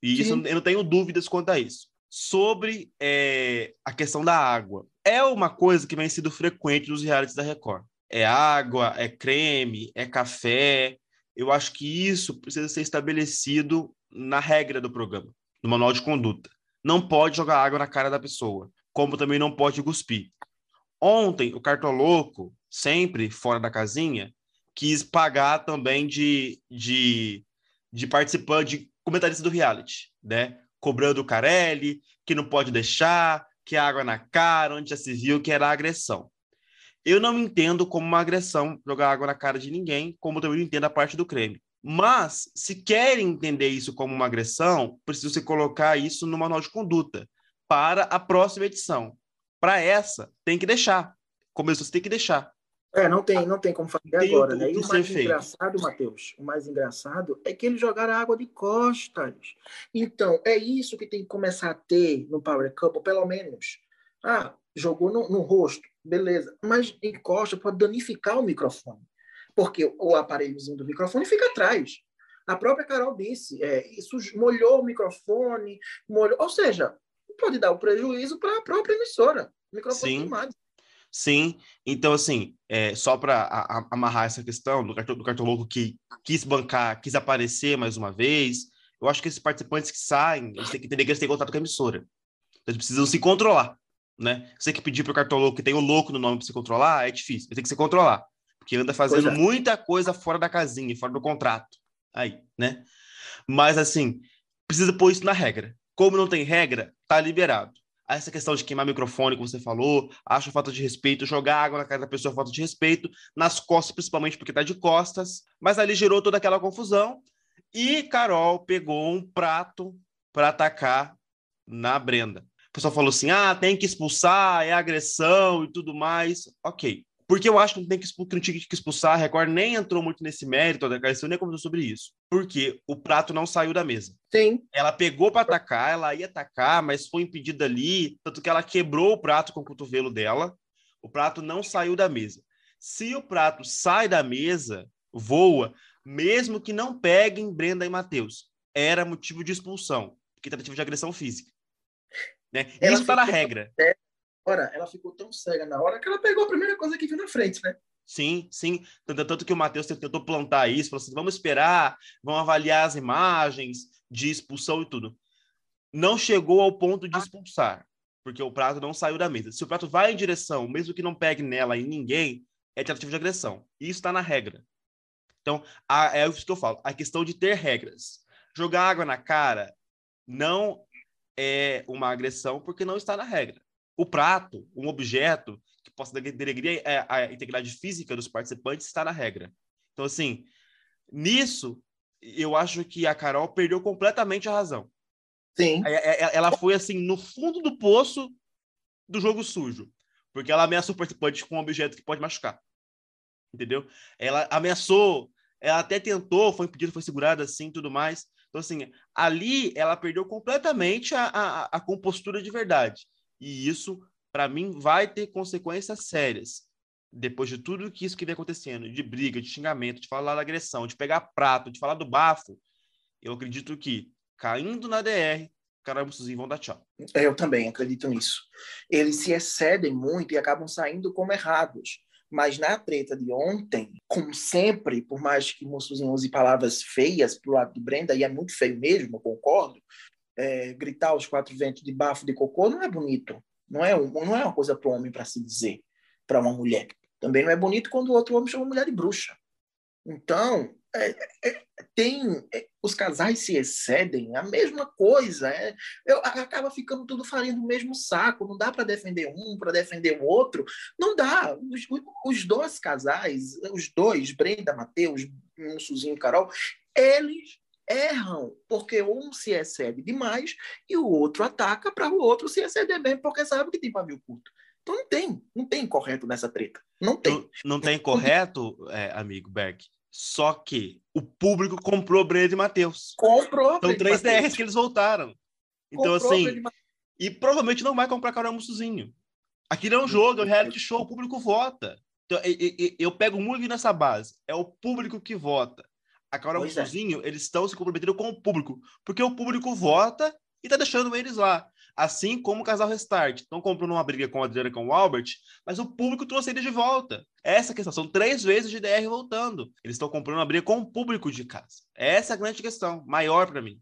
E isso eu não tenho dúvidas quanto a isso. Sobre é, a questão da água. É uma coisa que vem sido frequente nos realities da Record. É água, é creme, é café. Eu acho que isso precisa ser estabelecido na regra do programa, no manual de conduta. Não pode jogar água na cara da pessoa, como também não pode cuspir. Ontem, o cartoloco, sempre fora da casinha, quis pagar também de, de, de participante, de comentarista do reality, né? Cobrando o Carelli, que não pode deixar, que é água na cara, onde já se viu que era agressão. Eu não entendo como uma agressão jogar água na cara de ninguém, como também entendo a parte do creme. Mas, se querem entender isso como uma agressão, precisa se colocar isso no manual de conduta para a próxima edição. Para essa, tem que deixar. Começou, você tem que deixar. É, não tem, não tem como fazer tem agora, né? E o mais engraçado, Matheus, o mais engraçado é que eles jogaram água de costas. Então, é isso que tem que começar a ter no Power Couple, pelo menos. Ah, jogou no, no rosto, beleza. Mas encosta pode danificar o microfone. Porque o aparelhozinho do microfone fica atrás. A própria Carol disse, é, isso molhou o microfone, molhou, ou seja, pode dar o um prejuízo para a própria emissora. O microfone Sim. Queimado. Sim, então assim, é, só para amarrar essa questão do cartão, do cartão louco que quis bancar, quis aparecer mais uma vez, eu acho que esses participantes que saem, eles têm que entender que eles têm contato com a emissora. Eles precisam se controlar, né? Você que pedir para o cartão louco que tem o louco no nome para se controlar, é difícil, ele tem que se controlar, porque anda fazendo é. muita coisa fora da casinha, fora do contrato. Aí, né? Mas assim, precisa pôr isso na regra. Como não tem regra, tá liberado essa questão de queimar microfone, como você falou, acho falta de respeito, jogar água na cara da pessoa falta de respeito, nas costas, principalmente porque tá de costas, mas ali gerou toda aquela confusão. E Carol pegou um prato para atacar na Brenda. O pessoal falou assim: ah, tem que expulsar, é agressão e tudo mais. Ok. Porque eu acho que não tem que, que não tinha que expulsar, a Record nem entrou muito nesse mérito da agressão, nem comentou sobre isso. Porque o prato não saiu da mesa. Sim. Ela pegou para atacar, ela ia atacar, mas foi impedida ali, tanto que ela quebrou o prato com o cotovelo dela. O prato não saiu da mesa. Se o prato sai da mesa, voa, mesmo que não peguem Brenda e Matheus, era motivo de expulsão, porque tentativa de agressão física. Né? Isso está na regra. Ora, ela ficou tão cega na hora que ela pegou a primeira coisa que viu na frente, né? Sim, sim. Tanto, tanto que o Matheus tentou plantar isso, falou assim: vamos esperar, vamos avaliar as imagens de expulsão e tudo. Não chegou ao ponto de expulsar, porque o prato não saiu da mesa. Se o prato vai em direção, mesmo que não pegue nela e ninguém, é tentativa de agressão. Isso está na regra. Então, a, é isso que eu falo: a questão de ter regras. Jogar água na cara não é uma agressão porque não está na regra. O prato, um objeto que possa denegrir a, a integridade física dos participantes, está na regra. Então, assim, nisso, eu acho que a Carol perdeu completamente a razão. Sim. É, é, ela foi, assim, no fundo do poço do jogo sujo. Porque ela ameaçou o participante com um objeto que pode machucar. Entendeu? Ela ameaçou, ela até tentou, foi impedida, foi segurada assim tudo mais. Então, assim, ali ela perdeu completamente a, a, a compostura de verdade. E isso, para mim, vai ter consequências sérias. Depois de tudo que isso que vem acontecendo, de briga, de xingamento, de falar da agressão, de pegar prato, de falar do bafo, eu acredito que, caindo na DR, caramba, vão dar tchau. Eu também acredito nisso. Eles se excedem muito e acabam saindo como errados. Mas na treta de ontem, como sempre, por mais que Mussuzinho use palavras feias pro lado de Brenda, e é muito feio mesmo, concordo, é, gritar os quatro ventos de bafo de cocô não é bonito. Não é, não é uma coisa para o homem para se dizer para uma mulher. Também não é bonito quando o outro homem chama a mulher de bruxa. Então, é, é, tem é, os casais se excedem, a mesma coisa. É, eu, acaba ficando tudo farinha do mesmo saco. Não dá para defender um, para defender o outro. Não dá. Os, os, dois casais, os dois, Brenda, Matheus, Mussuzinho e Carol, eles erram, porque um se excede demais e o outro ataca para o outro se exceder bem, porque sabe que tem pavio curto. Então não tem, não tem correto nessa treta. Não tem. Não, não tem correto, é, amigo Beck. Só que o público comprou Breda e Matheus. Comprou. São três DRs que eles voltaram. Então, comprou assim. E provavelmente não vai comprar Carol Mussuzinho. Aqui não é um jogo, é um reality show, o público vota. Então, eu, eu, eu pego muito nessa base. É o público que vota a Carol Mussuzinho, é. eles estão se comprometendo com o público, porque o público vota e tá deixando eles lá. Assim como o casal Restart. Estão comprando uma briga com a Adriana e com o Albert, mas o público trouxe ele de volta. Essa questão. São três vezes de DR voltando. Eles estão comprando uma briga com o público de casa. Essa é a grande questão, maior para mim.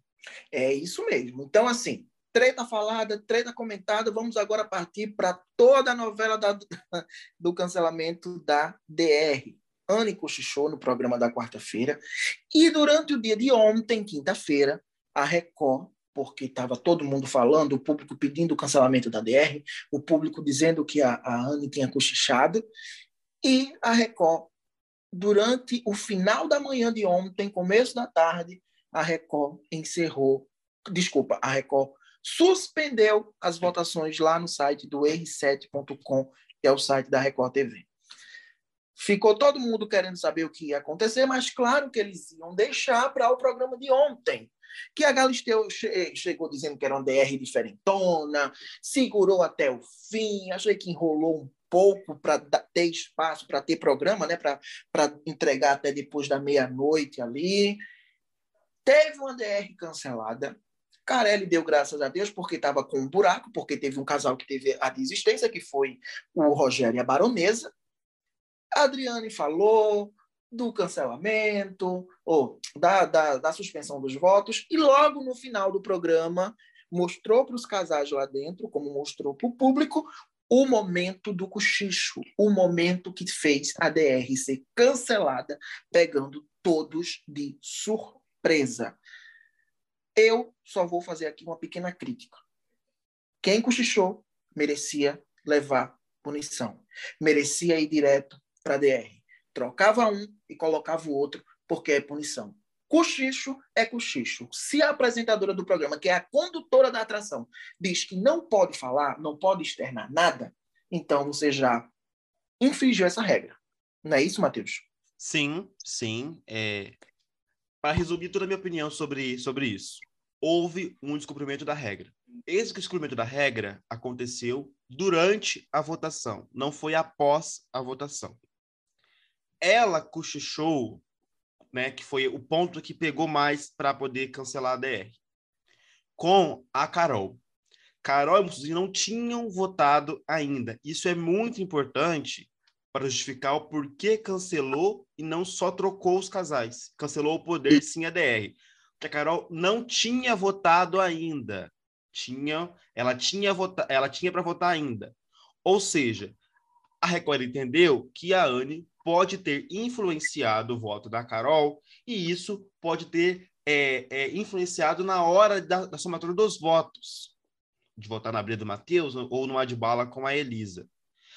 É isso mesmo. Então, assim, treta falada, treta comentada. Vamos agora partir para toda a novela da, do cancelamento da DR. Anne cochichou no programa da quarta-feira. E durante o dia de ontem, quinta-feira, a Record, porque estava todo mundo falando, o público pedindo o cancelamento da DR, o público dizendo que a, a Anne tinha cochichado, e a Record, durante o final da manhã de ontem, começo da tarde, a Record encerrou, desculpa, a Record suspendeu as votações lá no site do r7.com, que é o site da Record TV. Ficou todo mundo querendo saber o que ia acontecer, mas claro que eles iam deixar para o programa de ontem. Que a Galisteu che chegou dizendo que era uma DR diferentona, segurou até o fim, achei que enrolou um pouco para ter espaço, para ter programa, né? para entregar até depois da meia-noite ali. Teve uma DR cancelada, Carelli deu graças a Deus porque estava com um buraco, porque teve um casal que teve a desistência, que foi o Rogério e a Baronesa. A Adriane falou do cancelamento, ou da, da, da suspensão dos votos, e logo no final do programa mostrou para os casais lá dentro, como mostrou para o público, o momento do cochicho, o momento que fez a DR ser cancelada, pegando todos de surpresa. Eu só vou fazer aqui uma pequena crítica. Quem cochichou merecia levar punição. Merecia ir direto para a DR. Trocava um e colocava o outro, porque é punição. Cochicho é cochicho. Se a apresentadora do programa, que é a condutora da atração, diz que não pode falar, não pode externar nada, então você já infringiu essa regra. Não é isso, Matheus? Sim, sim. É... Para resumir toda a minha opinião sobre, sobre isso houve um descumprimento da regra. Esse descumprimento da regra aconteceu durante a votação, não foi após a votação. Ela cochichou, né, que foi o ponto que pegou mais para poder cancelar a DR, com a Carol. Carol e Mussolini não tinham votado ainda. Isso é muito importante para justificar o porquê cancelou e não só trocou os casais. Cancelou o poder sim a DR que a Carol não tinha votado ainda. Tinha, ela tinha vota, ela tinha para votar ainda. Ou seja, a Record entendeu que a Anne pode ter influenciado o voto da Carol e isso pode ter é, é, influenciado na hora da, da somatória dos votos, de votar na Bria do Matheus ou no Adbala com a Elisa.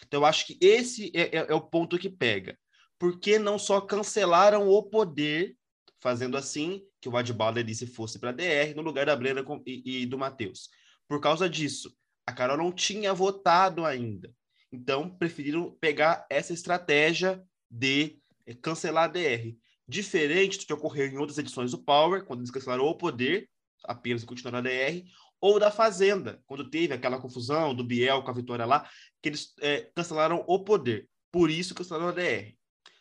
Então, eu acho que esse é, é, é o ponto que pega. Porque não só cancelaram o poder fazendo assim que o Adbala Elise fosse para a DR no lugar da Brenda e, e do Matheus. Por causa disso, a Carol não tinha votado ainda. Então, preferiram pegar essa estratégia de eh, cancelar a DR. Diferente do que ocorreu em outras edições do Power, quando eles cancelaram o poder, apenas continuaram a DR, ou da Fazenda, quando teve aquela confusão do Biel com a vitória lá, que eles é, cancelaram o poder. Por isso cancelaram a DR.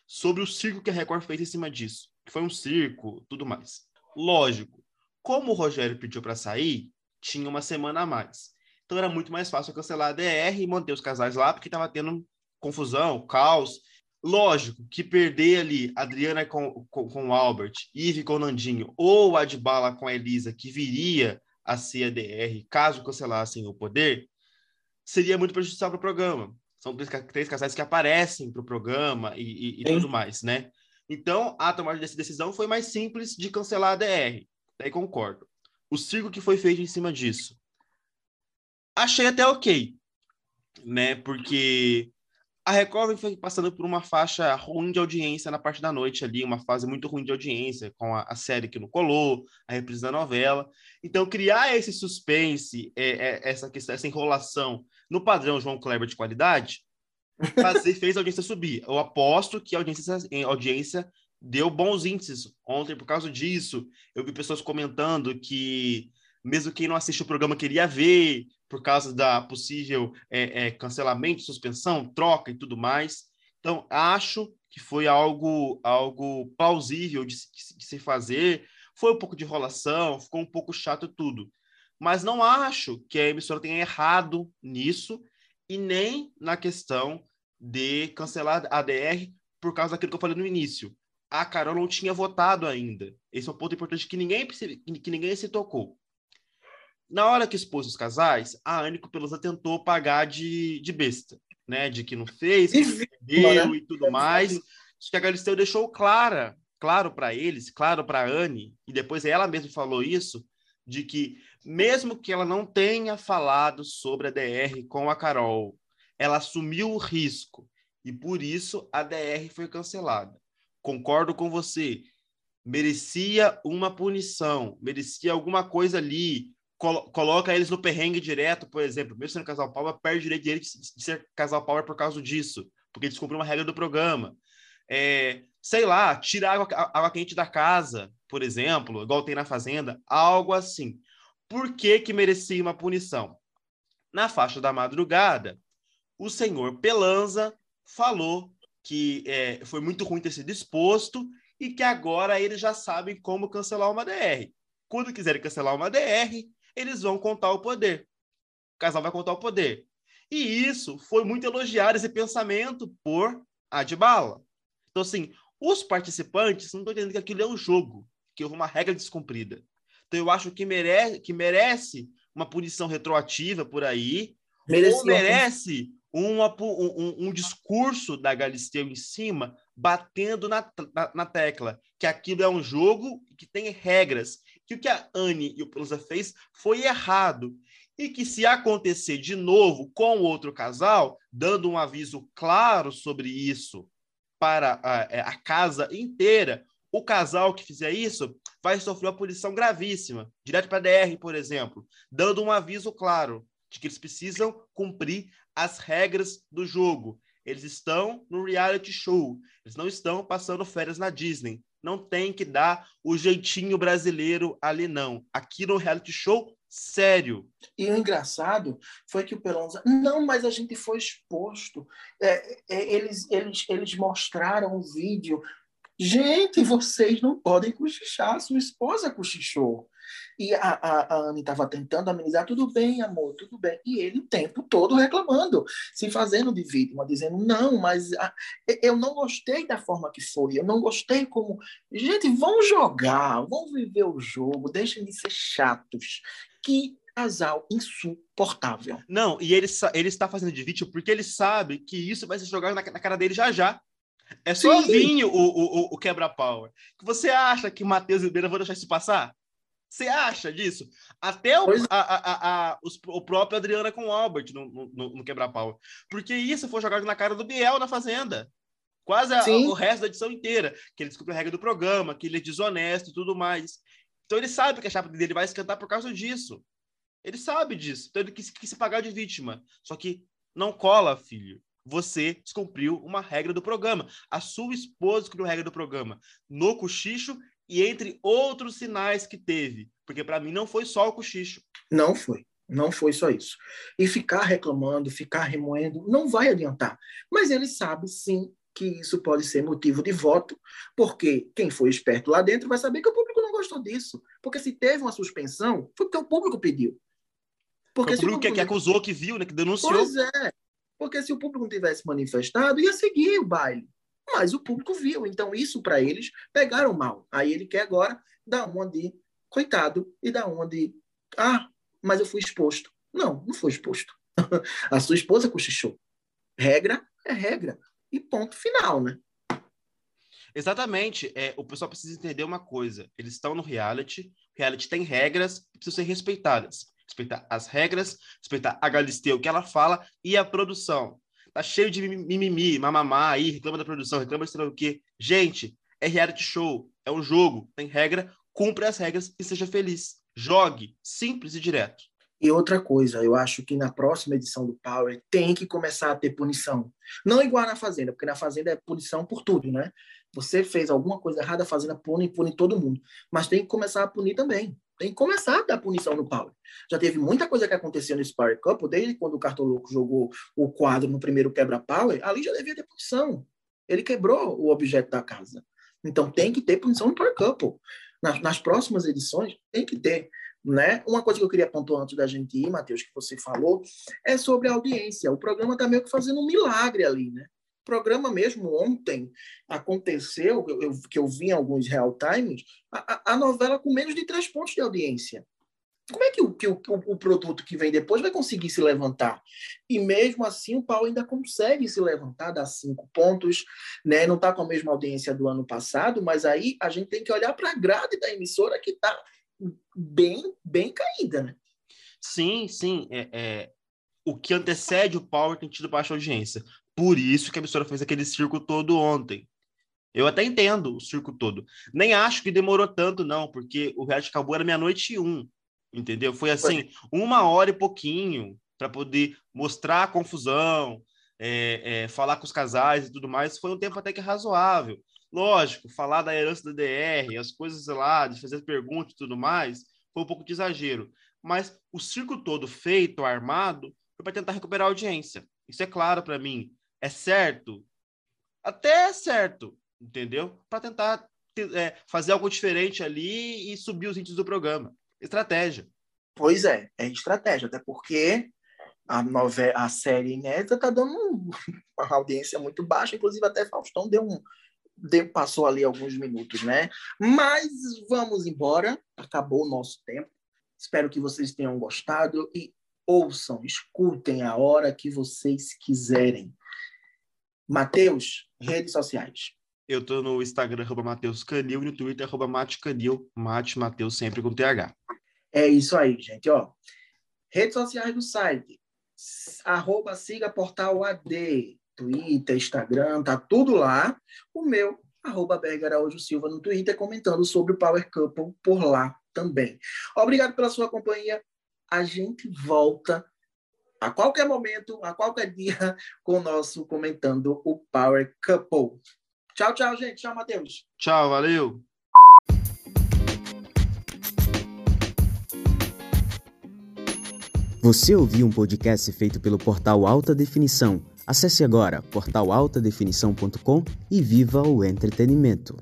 Sobre o circo que a Record fez em cima disso que foi um circo, tudo mais. Lógico, como o Rogério pediu para sair, tinha uma semana a mais. Então era muito mais fácil cancelar a DR e manter os casais lá, porque estava tendo confusão, caos. Lógico que perder ali Adriana com, com, com o Albert, Ive com o Nandinho, ou Adbala com a Elisa, que viria a ser a DR, caso cancelassem o poder, seria muito prejudicial para o programa. São três, três casais que aparecem para o programa e, e, e tudo mais, né? Então, a tomada dessa decisão foi mais simples de cancelar a DR. Daí concordo. O circo que foi feito em cima disso. Achei até ok, né? Porque a Record foi passando por uma faixa ruim de audiência na parte da noite ali, uma fase muito ruim de audiência, com a, a série que não colou, a reprise da novela. Então, criar esse suspense, é, é, essa questão, essa enrolação no padrão João Kleber de qualidade, fazer, fez a audiência subir. Eu aposto que a audiência, a audiência deu bons índices ontem por causa disso. Eu vi pessoas comentando que mesmo quem não assiste o programa queria ver por causa da possível é, é, cancelamento, suspensão, troca e tudo mais. Então, acho que foi algo, algo plausível de, de, se fazer. Foi um pouco de enrolação, ficou um pouco chato tudo. Mas não acho que a emissora tenha errado nisso e nem na questão de cancelar a DR por causa daquilo que eu falei no início. A Carol não tinha votado ainda. Esse é um ponto importante que ninguém, que ninguém se tocou. Na hora que expôs os casais, a Anico Pelosa tentou pagar de, de besta, né? De que não fez, que perdeu né? e tudo mais. Acho que a Galisteu deixou clara, claro para eles, claro para a Anne, e depois ela mesma falou isso, de que mesmo que ela não tenha falado sobre a DR com a Carol, ela assumiu o risco e por isso a DR foi cancelada. Concordo com você. Merecia uma punição, merecia alguma coisa ali. Colo coloca eles no perrengue direto, por exemplo. Mesmo sendo casal power, perde o direito de, de ser casal power por causa disso, porque descumpriu uma regra do programa. É, sei lá, tirar água, água quente da casa, por exemplo, igual tem na Fazenda, algo assim. Por que, que merecia uma punição? Na faixa da madrugada, o senhor Pelanza falou que é, foi muito ruim ter sido exposto e que agora eles já sabem como cancelar uma DR. Quando quiserem cancelar uma DR, eles vão contar o poder. O casal vai contar o poder. E isso foi muito elogiado, esse pensamento, por Adbala. Então, assim, os participantes não estão entendendo que aquilo é um jogo, que houve uma regra descumprida. Então, eu acho que merece, que merece uma punição retroativa por aí, Merecia. ou merece um, um, um, discurso da Galisteu em cima, batendo na, na, na, tecla que aquilo é um jogo que tem regras, que o que a Anne e o Pelusa fez foi errado. E que se acontecer de novo com outro casal, dando um aviso claro sobre isso para a, é, a casa inteira, o casal que fizer isso vai sofrer uma punição gravíssima, direto para a DR, por exemplo, dando um aviso claro de que eles precisam cumprir as regras do jogo. Eles estão no reality show, eles não estão passando férias na Disney. Não tem que dar o jeitinho brasileiro ali, não. Aqui no reality show, sério. E o engraçado foi que o Pelonza, não, mas a gente foi exposto. É, é, eles, eles, eles mostraram o vídeo. Gente, vocês não podem cochichar, sua esposa cochichou. E a, a, a Anne estava tentando amenizar, tudo bem, amor, tudo bem. E ele o tempo todo reclamando, se fazendo de vítima, dizendo, não, mas a, eu não gostei da forma que foi, eu não gostei como. Gente, vão jogar, vão viver o jogo, deixem de ser chatos. Que casal insuportável. Não, e ele, ele está fazendo de vítima porque ele sabe que isso vai ser jogado na, na cara dele já já. É sozinho o, o, o quebra-power. Você acha que Matheus e Beira vão deixar isso passar? Você acha disso? Até o, a, a, a, os, o próprio Adriana com o Albert no, no, no quebra-pau. Porque isso foi jogado na cara do Biel na Fazenda. Quase o resto da edição inteira. Que ele descobriu a regra do programa, que ele é desonesto e tudo mais. Então ele sabe que a chapa dele vai esquentar por causa disso. Ele sabe disso. Então ele quis, quis se pagar de vítima. Só que não cola, filho. Você descumpriu uma regra do programa. A sua esposa descobriu a regra do programa. No cochicho e entre outros sinais que teve, porque para mim não foi só o cochicho. Não foi. Não foi só isso. E ficar reclamando, ficar remoendo, não vai adiantar. Mas ele sabe, sim, que isso pode ser motivo de voto, porque quem foi esperto lá dentro vai saber que o público não gostou disso. Porque se teve uma suspensão, foi porque o público pediu. Porque o público, o público que, que acusou, que viu, né, que denunciou. Pois é. Porque se o público não tivesse manifestado, ia seguir o baile mas o público viu. Então, isso para eles pegaram mal. Aí ele quer agora dar uma de coitado e dar uma de ah, mas eu fui exposto. Não, não foi exposto. a sua esposa cochichou. Regra é regra. E ponto final, né? Exatamente. É, o pessoal precisa entender uma coisa. Eles estão no reality. Reality tem regras que precisam ser respeitadas. Respeitar as regras, respeitar a Galisteu, o que ela fala, e a produção tá cheio de mimimi, mamamá aí, reclama da produção, reclama de sei o quê. Gente, é reality show, é um jogo, tem regra, cumpre as regras e seja feliz. Jogue, simples e direto. E outra coisa, eu acho que na próxima edição do Power tem que começar a ter punição. Não igual na Fazenda, porque na Fazenda é punição por tudo, né? Você fez alguma coisa errada, a Fazenda pune, pune todo mundo. Mas tem que começar a punir também. Tem que começar a dar punição no Power. Já teve muita coisa que aconteceu nesse Power Cup, desde quando o Cartoloco jogou o quadro no primeiro quebra-power, ali já devia ter punição. Ele quebrou o objeto da casa. Então tem que ter punição no Power Cup. Nas, nas próximas edições, tem que ter. Né? Uma coisa que eu queria pontuar antes da gente ir, Matheus, que você falou, é sobre a audiência. O programa está meio que fazendo um milagre ali, né? Programa mesmo ontem aconteceu, eu, que eu vi em alguns real times, a, a novela com menos de três pontos de audiência. Como é que, o, que o, o, produto que vem depois vai conseguir se levantar? E mesmo assim, o Paulo ainda consegue se levantar, dar cinco pontos, né? não está com a mesma audiência do ano passado, mas aí a gente tem que olhar para a grade da emissora que está bem, bem caída. Né? Sim, sim. É, é, o que antecede o Power tem tido baixa audiência. Por isso que a emissora fez aquele circo todo ontem. Eu até entendo o circo todo. Nem acho que demorou tanto, não, porque o reality acabou era meia-noite e um entendeu? Foi assim, uma hora e pouquinho para poder mostrar a confusão, é, é, falar com os casais e tudo mais. Foi um tempo até que razoável. Lógico, falar da herança da DR, as coisas lá, de fazer perguntas e tudo mais, foi um pouco de exagero. Mas o circo todo feito, armado, foi para tentar recuperar a audiência. Isso é claro para mim. É certo? Até é certo, entendeu? Para tentar é, fazer algo diferente ali e subir os índices do programa. Estratégia. Pois é, é estratégia, até porque a, novela, a série inédita está dando uma audiência muito baixa, inclusive até Faustão deu um, deu, passou ali alguns minutos, né? Mas vamos embora, acabou o nosso tempo. Espero que vocês tenham gostado e ouçam, escutem a hora que vocês quiserem. Matheus, redes sociais. Eu tô no Instagram, arroba Mateus Canil, e no Twitter, arroba Mate Canil, Mate Mateus, sempre com TH. É isso aí, gente, ó. Redes sociais do site, arroba siga portal AD, Twitter, Instagram, tá tudo lá. O meu, arroba Berger Araújo Silva no Twitter, comentando sobre o Power Couple por lá também. Obrigado pela sua companhia. A gente volta a qualquer momento, a qualquer dia, com o nosso comentando o Power Couple. Tchau, tchau, gente. Tchau, Matheus. Tchau, valeu. Você ouviu um podcast feito pelo portal Alta Definição. Acesse agora portalaltadefinição.com e viva o entretenimento.